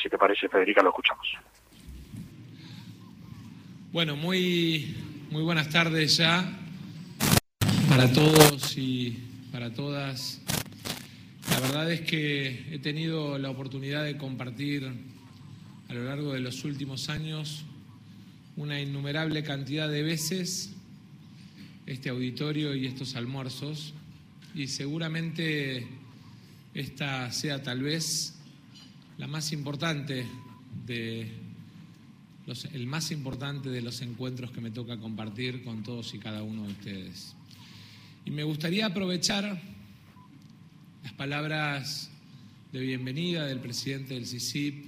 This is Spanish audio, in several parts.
si te parece, Federica, lo escuchamos. Bueno, muy, muy buenas tardes ya para todos y para todas. La verdad es que he tenido la oportunidad de compartir a lo largo de los últimos años una innumerable cantidad de veces este auditorio y estos almuerzos y seguramente esta sea tal vez la más importante de los, el más importante de los encuentros que me toca compartir con todos y cada uno de ustedes. Y me gustaría aprovechar las palabras de bienvenida del presidente del CICIP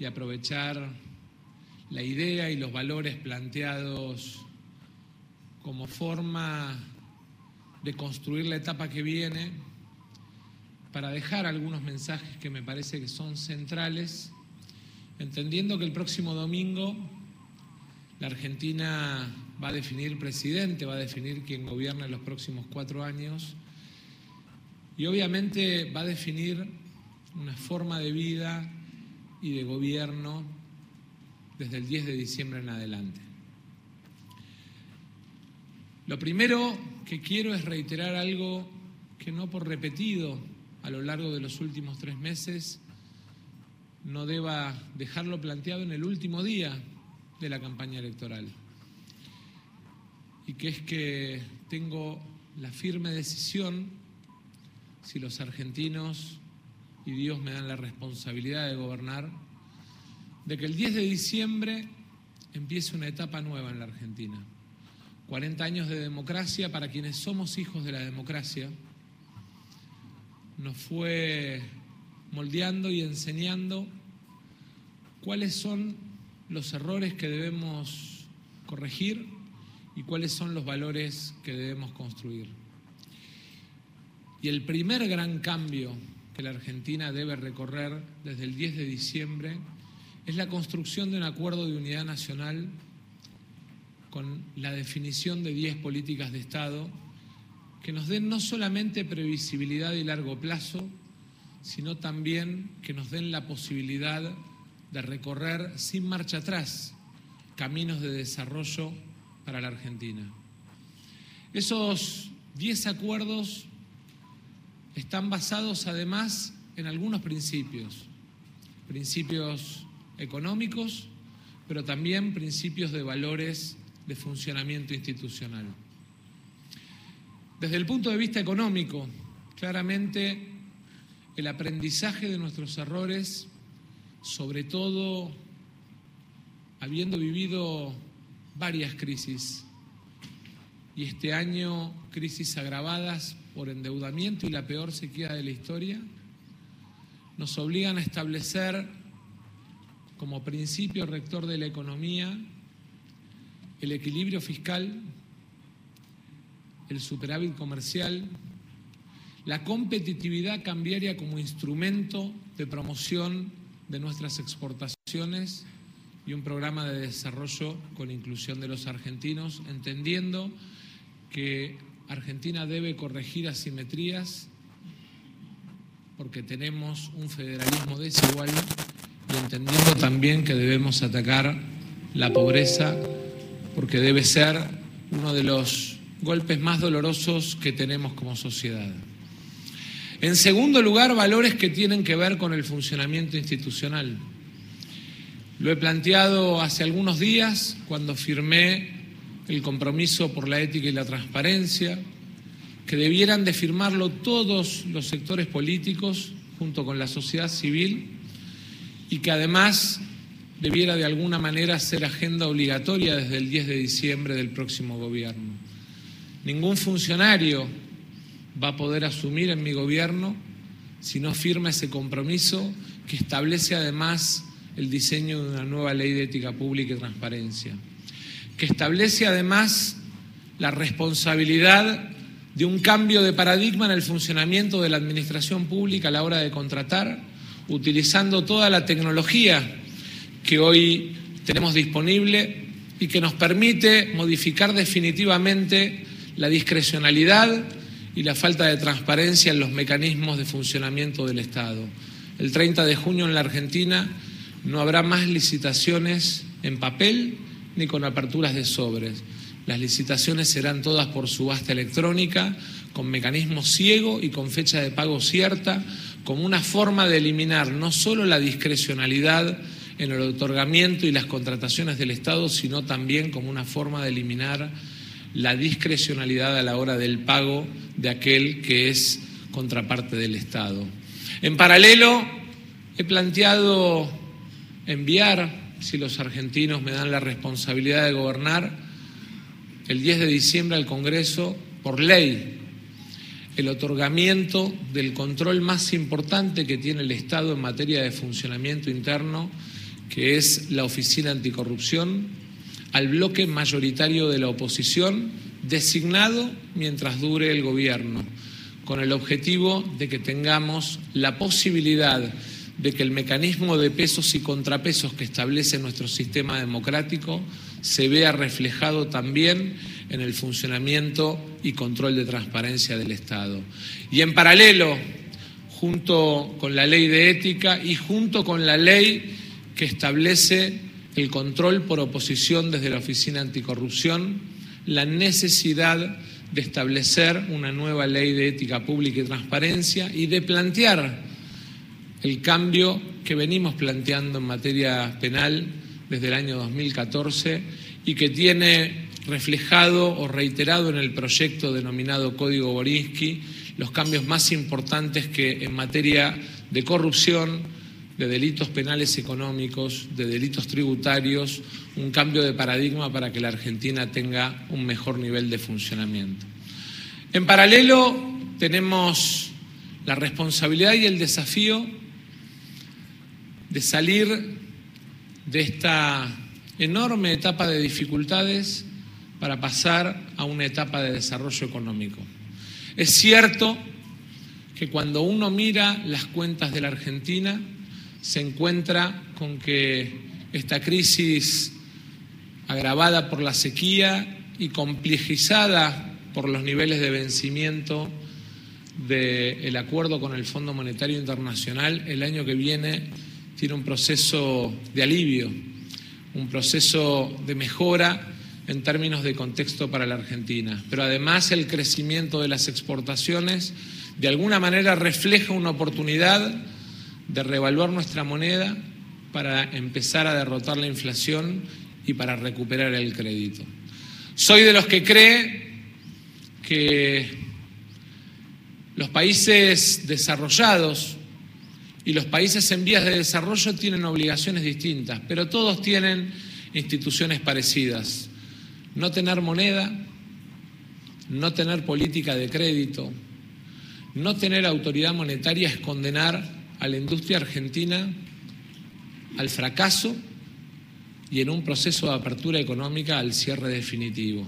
y aprovechar la idea y los valores planteados como forma de construir la etapa que viene para dejar algunos mensajes que me parece que son centrales, entendiendo que el próximo domingo la Argentina va a definir presidente, va a definir quién gobierna en los próximos cuatro años y obviamente va a definir una forma de vida y de gobierno desde el 10 de diciembre en adelante. Lo primero que quiero es reiterar algo que no por repetido a lo largo de los últimos tres meses no deba dejarlo planteado en el último día de la campaña electoral. Y que es que tengo la firme decisión si los argentinos y Dios me dan la responsabilidad de gobernar, de que el 10 de diciembre empiece una etapa nueva en la Argentina. 40 años de democracia para quienes somos hijos de la democracia, nos fue moldeando y enseñando cuáles son los errores que debemos corregir y cuáles son los valores que debemos construir. Y el primer gran cambio que la Argentina debe recorrer desde el 10 de diciembre es la construcción de un acuerdo de unidad nacional con la definición de 10 políticas de Estado que nos den no solamente previsibilidad y largo plazo, sino también que nos den la posibilidad de recorrer sin marcha atrás caminos de desarrollo para la Argentina. Esos 10 acuerdos están basados además en algunos principios, principios económicos, pero también principios de valores de funcionamiento institucional. Desde el punto de vista económico, claramente el aprendizaje de nuestros errores, sobre todo habiendo vivido varias crisis, y este año crisis agravadas por endeudamiento y la peor sequía de la historia, nos obligan a establecer como principio rector de la economía el equilibrio fiscal, el superávit comercial, la competitividad cambiaria como instrumento de promoción de nuestras exportaciones y un programa de desarrollo con inclusión de los argentinos, entendiendo que Argentina debe corregir asimetrías porque tenemos un federalismo desigual y entendiendo también que debemos atacar la pobreza porque debe ser uno de los golpes más dolorosos que tenemos como sociedad. En segundo lugar, valores que tienen que ver con el funcionamiento institucional. Lo he planteado hace algunos días cuando firmé el compromiso por la ética y la transparencia, que debieran de firmarlo todos los sectores políticos junto con la sociedad civil y que además debiera de alguna manera ser agenda obligatoria desde el 10 de diciembre del próximo gobierno. Ningún funcionario va a poder asumir en mi gobierno si no firma ese compromiso que establece además el diseño de una nueva ley de ética pública y transparencia que establece además la responsabilidad de un cambio de paradigma en el funcionamiento de la administración pública a la hora de contratar, utilizando toda la tecnología que hoy tenemos disponible y que nos permite modificar definitivamente la discrecionalidad y la falta de transparencia en los mecanismos de funcionamiento del Estado. el 30 de junio en la Argentina no habrá más licitaciones en papel ni con aperturas de sobres. Las licitaciones serán todas por subasta electrónica, con mecanismo ciego y con fecha de pago cierta, como una forma de eliminar no solo la discrecionalidad en el otorgamiento y las contrataciones del Estado, sino también como una forma de eliminar la discrecionalidad a la hora del pago de aquel que es contraparte del Estado. En paralelo, he planteado enviar, si los argentinos me dan la responsabilidad de gobernar, el 10 de diciembre al Congreso, por ley, el otorgamiento del control más importante que tiene el Estado en materia de funcionamiento interno, que es la Oficina Anticorrupción, al bloque mayoritario de la oposición, designado mientras dure el gobierno, con el objetivo de que tengamos la posibilidad de que el mecanismo de pesos y contrapesos que establece nuestro sistema democrático se vea reflejado también en el funcionamiento y control de transparencia del Estado. Y en paralelo, junto con la ley de ética y junto con la ley que establece el control por oposición desde la Oficina Anticorrupción, la necesidad de establecer una nueva ley de ética pública y transparencia y de plantear el cambio que venimos planteando en materia penal desde el año 2014 y que tiene reflejado o reiterado en el proyecto denominado Código Borinsky los cambios más importantes que en materia de corrupción, de delitos penales económicos, de delitos tributarios, un cambio de paradigma para que la Argentina tenga un mejor nivel de funcionamiento. En paralelo, tenemos la responsabilidad y el desafío de salir de esta enorme etapa de dificultades para pasar a una etapa de desarrollo económico. Es cierto que cuando uno mira las cuentas de la Argentina, se encuentra con que esta crisis agravada por la sequía y complejizada por los niveles de vencimiento del acuerdo con el Fondo Monetario Internacional, el año que viene tiene un proceso de alivio, un proceso de mejora en términos de contexto para la Argentina. Pero además el crecimiento de las exportaciones de alguna manera refleja una oportunidad de revaluar nuestra moneda para empezar a derrotar la inflación y para recuperar el crédito. Soy de los que cree que los países desarrollados y los países en vías de desarrollo tienen obligaciones distintas, pero todos tienen instituciones parecidas. No tener moneda, no tener política de crédito, no tener autoridad monetaria es condenar a la industria argentina al fracaso y en un proceso de apertura económica al cierre definitivo.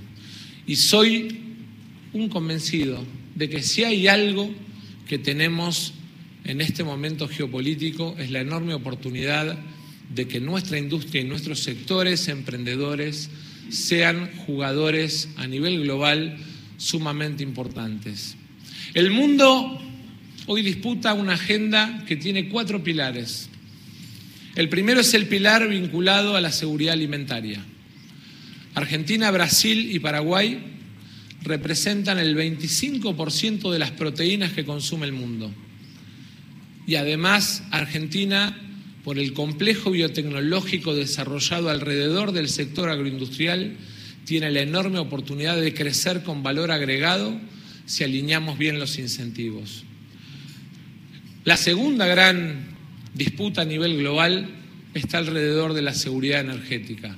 Y soy un convencido de que si hay algo que tenemos en este momento geopolítico es la enorme oportunidad de que nuestra industria y nuestros sectores emprendedores sean jugadores a nivel global sumamente importantes. El mundo hoy disputa una agenda que tiene cuatro pilares. El primero es el pilar vinculado a la seguridad alimentaria. Argentina, Brasil y Paraguay representan el 25% de las proteínas que consume el mundo. Y además Argentina, por el complejo biotecnológico desarrollado alrededor del sector agroindustrial, tiene la enorme oportunidad de crecer con valor agregado si alineamos bien los incentivos. La segunda gran disputa a nivel global está alrededor de la seguridad energética.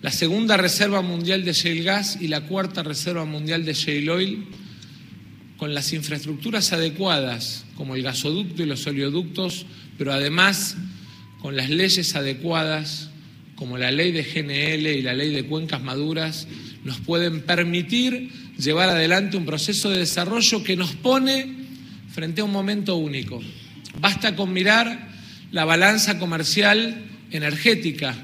La segunda reserva mundial de shale gas y la cuarta reserva mundial de shale oil, con las infraestructuras adecuadas, como el gasoducto y los oleoductos, pero además con las leyes adecuadas, como la ley de GNL y la ley de cuencas maduras, nos pueden permitir llevar adelante un proceso de desarrollo que nos pone frente a un momento único. Basta con mirar la balanza comercial energética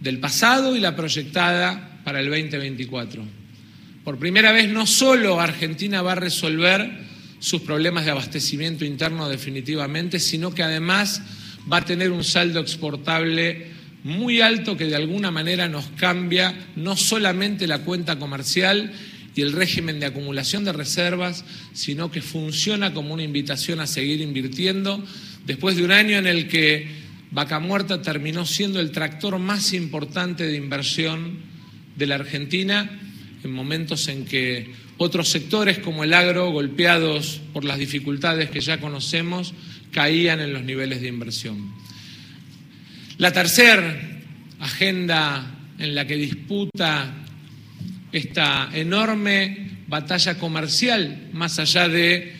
del pasado y la proyectada para el 2024. Por primera vez no solo Argentina va a resolver sus problemas de abastecimiento interno definitivamente, sino que además va a tener un saldo exportable muy alto que de alguna manera nos cambia no solamente la cuenta comercial y el régimen de acumulación de reservas, sino que funciona como una invitación a seguir invirtiendo después de un año en el que Vaca Muerta terminó siendo el tractor más importante de inversión de la Argentina en momentos en que otros sectores como el agro, golpeados por las dificultades que ya conocemos, caían en los niveles de inversión. La tercera agenda en la que disputa esta enorme batalla comercial, más allá de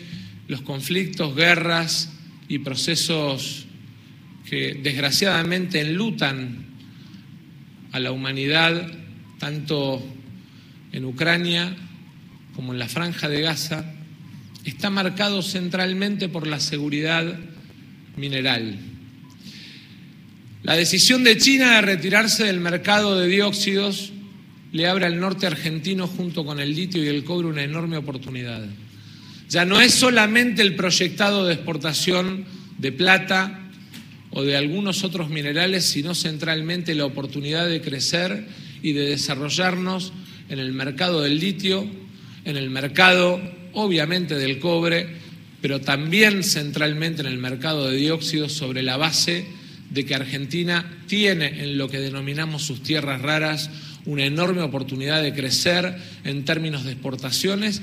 los conflictos, guerras y procesos que desgraciadamente enlutan a la humanidad, tanto en Ucrania como en la franja de Gaza, está marcado centralmente por la seguridad mineral. La decisión de China de retirarse del mercado de dióxidos le abre al norte argentino junto con el litio y el cobre una enorme oportunidad. Ya no es solamente el proyectado de exportación de plata o de algunos otros minerales, sino centralmente la oportunidad de crecer y de desarrollarnos en el mercado del litio, en el mercado obviamente del cobre, pero también centralmente en el mercado de dióxidos sobre la base de que Argentina tiene en lo que denominamos sus tierras raras una enorme oportunidad de crecer en términos de exportaciones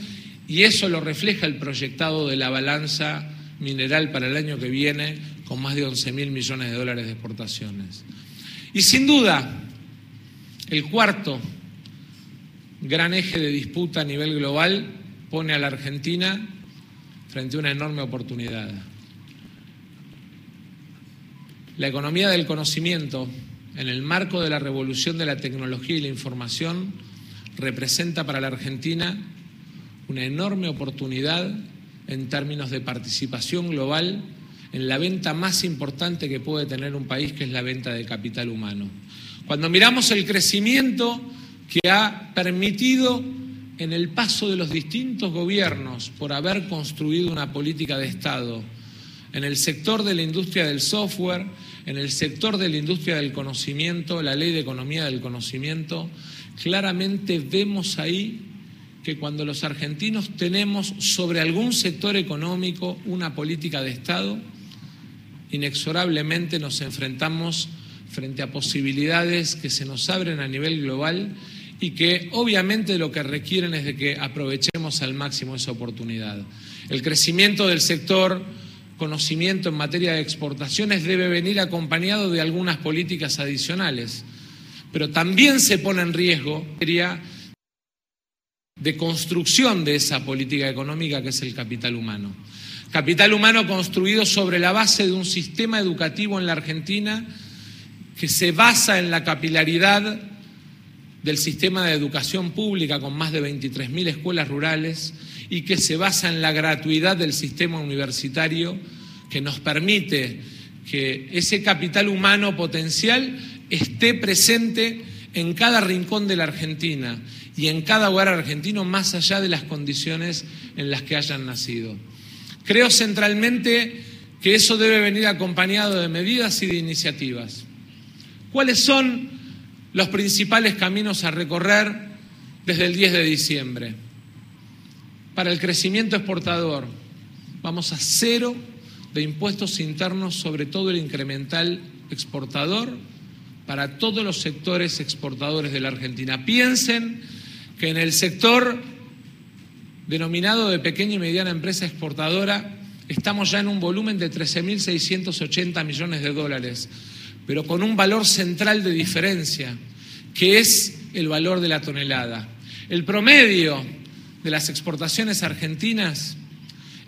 y eso lo refleja el proyectado de la balanza mineral para el año que viene con más de 11 mil millones de dólares de exportaciones. Y sin duda, el cuarto gran eje de disputa a nivel global pone a la Argentina frente a una enorme oportunidad. La economía del conocimiento, en el marco de la revolución de la tecnología y la información, representa para la Argentina una enorme oportunidad en términos de participación global en la venta más importante que puede tener un país, que es la venta de capital humano. Cuando miramos el crecimiento que ha permitido en el paso de los distintos gobiernos por haber construido una política de Estado en el sector de la industria del software, en el sector de la industria del conocimiento, la ley de economía del conocimiento, claramente vemos ahí que cuando los argentinos tenemos sobre algún sector económico una política de Estado, inexorablemente nos enfrentamos frente a posibilidades que se nos abren a nivel global y que obviamente lo que requieren es de que aprovechemos al máximo esa oportunidad. El crecimiento del sector conocimiento en materia de exportaciones debe venir acompañado de algunas políticas adicionales, pero también se pone en riesgo de construcción de esa política económica que es el capital humano. Capital humano construido sobre la base de un sistema educativo en la Argentina que se basa en la capilaridad del sistema de educación pública con más de 23.000 escuelas rurales y que se basa en la gratuidad del sistema universitario que nos permite que ese capital humano potencial esté presente en cada rincón de la Argentina y en cada hogar argentino más allá de las condiciones en las que hayan nacido. Creo centralmente que eso debe venir acompañado de medidas y de iniciativas. ¿Cuáles son los principales caminos a recorrer desde el 10 de diciembre. Para el crecimiento exportador, vamos a cero de impuestos internos, sobre todo el incremental exportador, para todos los sectores exportadores de la Argentina. Piensen que en el sector denominado de pequeña y mediana empresa exportadora estamos ya en un volumen de 13.680 millones de dólares pero con un valor central de diferencia, que es el valor de la tonelada. El promedio de las exportaciones argentinas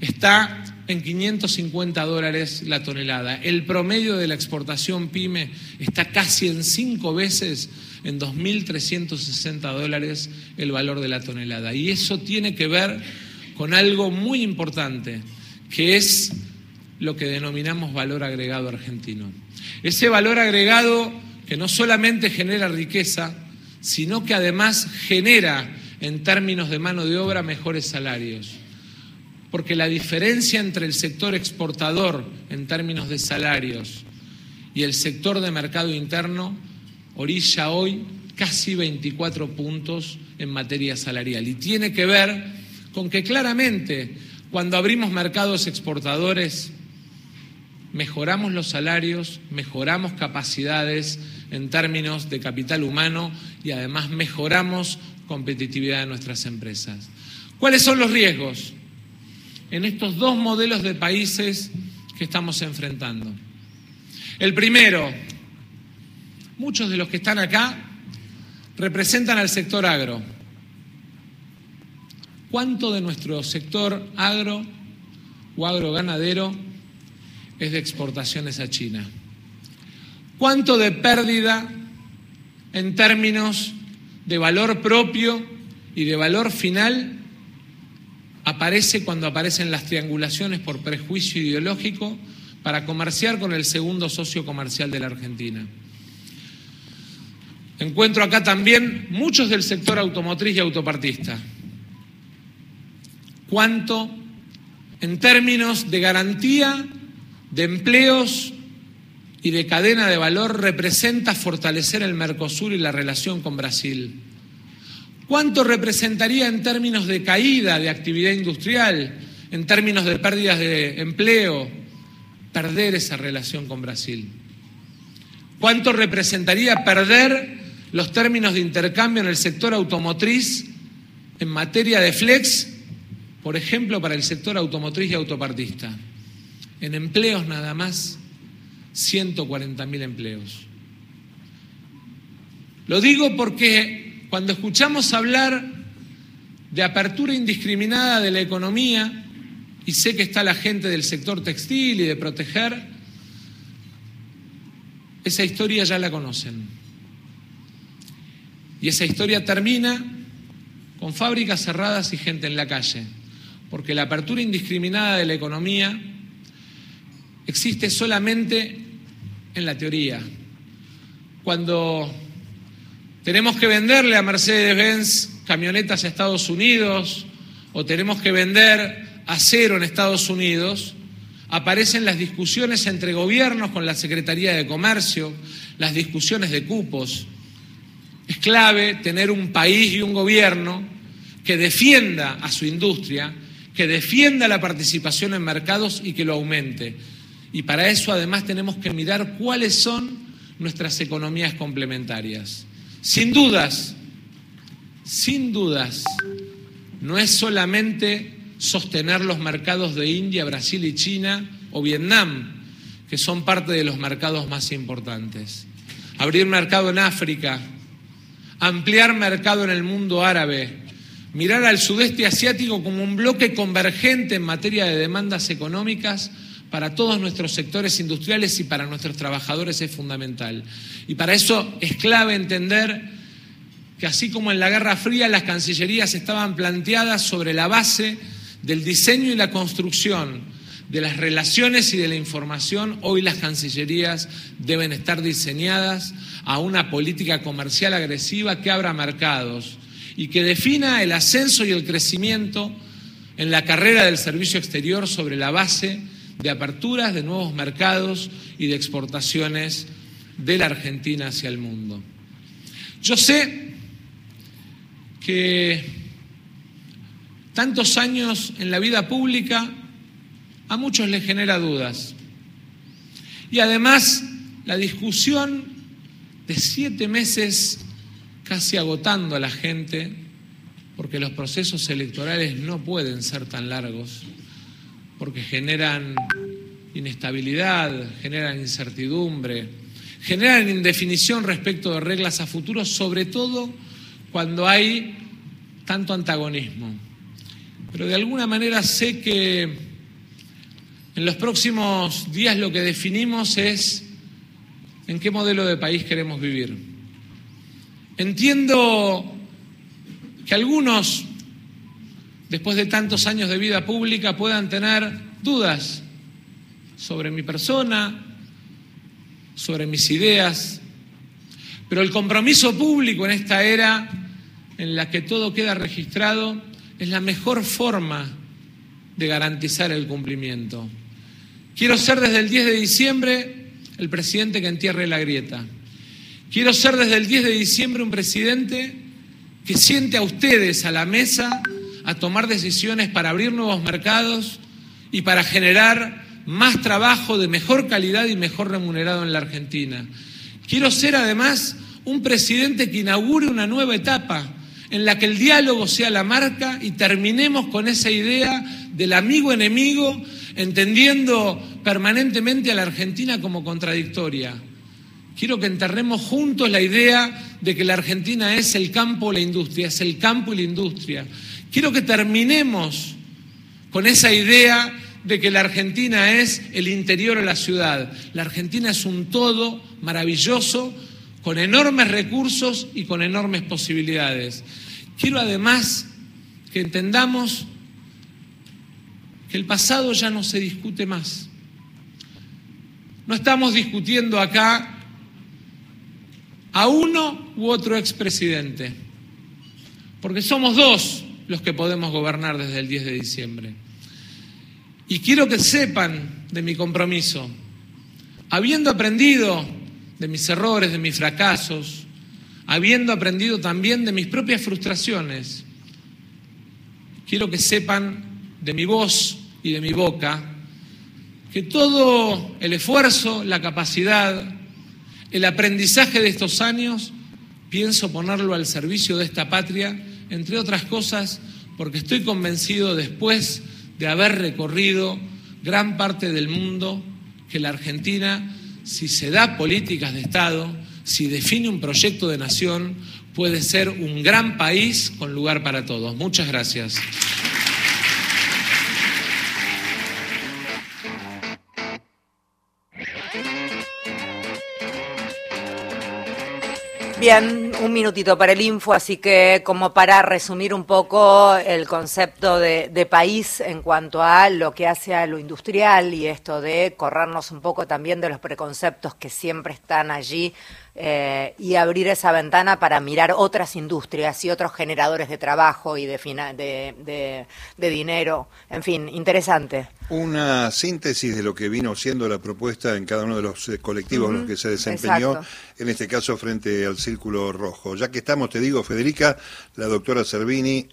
está en 550 dólares la tonelada. El promedio de la exportación pyme está casi en cinco veces, en 2.360 dólares, el valor de la tonelada. Y eso tiene que ver con algo muy importante, que es lo que denominamos valor agregado argentino. Ese valor agregado que no solamente genera riqueza, sino que además genera en términos de mano de obra mejores salarios. porque la diferencia entre el sector exportador en términos de salarios y el sector de mercado interno orilla hoy casi 24 puntos en materia salarial. Y tiene que ver con que claramente cuando abrimos mercados exportadores mejoramos los salarios, mejoramos capacidades en términos de capital humano y además mejoramos competitividad de nuestras empresas. ¿Cuáles son los riesgos en estos dos modelos de países que estamos enfrentando? El primero, muchos de los que están acá representan al sector agro. ¿Cuánto de nuestro sector agro o agroganadero es de exportaciones a China? ¿Cuánto de pérdida en términos de valor propio y de valor final aparece cuando aparecen las triangulaciones por prejuicio ideológico para comerciar con el segundo socio comercial de la Argentina? Encuentro acá también muchos del sector automotriz y autopartista. ¿Cuánto en términos de garantía de empleos y de cadena de valor representa fortalecer el Mercosur y la relación con Brasil? ¿Cuánto representaría en términos de caída de actividad industrial, en términos de pérdidas de empleo, perder esa relación con Brasil? ¿Cuánto representaría perder los términos de intercambio en el sector automotriz en materia de flex, por ejemplo, para el sector automotriz y autopartista. En empleos nada más, 140.000 empleos. Lo digo porque cuando escuchamos hablar de apertura indiscriminada de la economía, y sé que está la gente del sector textil y de proteger, esa historia ya la conocen. Y esa historia termina con fábricas cerradas y gente en la calle, porque la apertura indiscriminada de la economía existe solamente en la teoría. Cuando tenemos que venderle a Mercedes-Benz camionetas a Estados Unidos o tenemos que vender acero en Estados Unidos, aparecen las discusiones entre gobiernos con la Secretaría de Comercio, las discusiones de cupos, es clave tener un país y un gobierno que defienda a su industria, que defienda la participación en mercados y que lo aumente. Y para eso además tenemos que mirar cuáles son nuestras economías complementarias. Sin dudas, sin dudas, no es solamente sostener los mercados de India, Brasil y China o Vietnam, que son parte de los mercados más importantes. Abrir mercado en África, ampliar mercado en el mundo árabe, mirar al sudeste asiático como un bloque convergente en materia de demandas económicas para todos nuestros sectores industriales y para nuestros trabajadores es fundamental. Y para eso es clave entender que así como en la Guerra Fría las cancillerías estaban planteadas sobre la base del diseño y la construcción de las relaciones y de la información, hoy las cancillerías deben estar diseñadas a una política comercial agresiva que abra mercados y que defina el ascenso y el crecimiento en la carrera del servicio exterior sobre la base de aperturas de nuevos mercados y de exportaciones de la Argentina hacia el mundo. Yo sé que tantos años en la vida pública a muchos les genera dudas. Y además, la discusión de siete meses casi agotando a la gente, porque los procesos electorales no pueden ser tan largos, porque generan inestabilidad, generan incertidumbre, generan indefinición respecto de reglas a futuro, sobre todo cuando hay tanto antagonismo. Pero de alguna manera sé que en los próximos días lo que definimos es en qué modelo de país queremos vivir. Entiendo que algunos, después de tantos años de vida pública, puedan tener dudas sobre mi persona, sobre mis ideas, pero el compromiso público en esta era en la que todo queda registrado es la mejor forma de garantizar el cumplimiento. Quiero ser desde el 10 de diciembre el presidente que entierre la grieta. Quiero ser desde el 10 de diciembre un presidente que siente a ustedes a la mesa a tomar decisiones para abrir nuevos mercados y para generar más trabajo de mejor calidad y mejor remunerado en la Argentina. Quiero ser además un presidente que inaugure una nueva etapa en la que el diálogo sea la marca y terminemos con esa idea del amigo enemigo, entendiendo permanentemente a la Argentina como contradictoria. Quiero que enterremos juntos la idea de que la Argentina es el campo la industria, es el campo y la industria. Quiero que terminemos con esa idea de que la Argentina es el interior o la ciudad. La Argentina es un todo maravilloso, con enormes recursos y con enormes posibilidades. Quiero además que entendamos que el pasado ya no se discute más. No estamos discutiendo acá a uno u otro expresidente, porque somos dos los que podemos gobernar desde el 10 de diciembre. Y quiero que sepan de mi compromiso, habiendo aprendido de mis errores, de mis fracasos, habiendo aprendido también de mis propias frustraciones, quiero que sepan de mi voz y de mi boca que todo el esfuerzo, la capacidad, el aprendizaje de estos años pienso ponerlo al servicio de esta patria, entre otras cosas porque estoy convencido después de haber recorrido gran parte del mundo que la Argentina, si se da políticas de Estado, si define un proyecto de nación, puede ser un gran país con lugar para todos. Muchas gracias. Bien, un minutito para el info, así que como para resumir un poco el concepto de, de, país en cuanto a lo que hace a lo industrial y esto de corrernos un poco también de los preconceptos que siempre están allí eh, y abrir esa ventana para mirar otras industrias y otros generadores de trabajo y de, de, de, dinero. En fin, interesante. Una síntesis de lo que vino siendo la propuesta en cada uno de los eh, colectivos en los que se desempeñó, en este caso frente al Círculo Rojo. Ya que estamos, te digo, Federica, la doctora Servini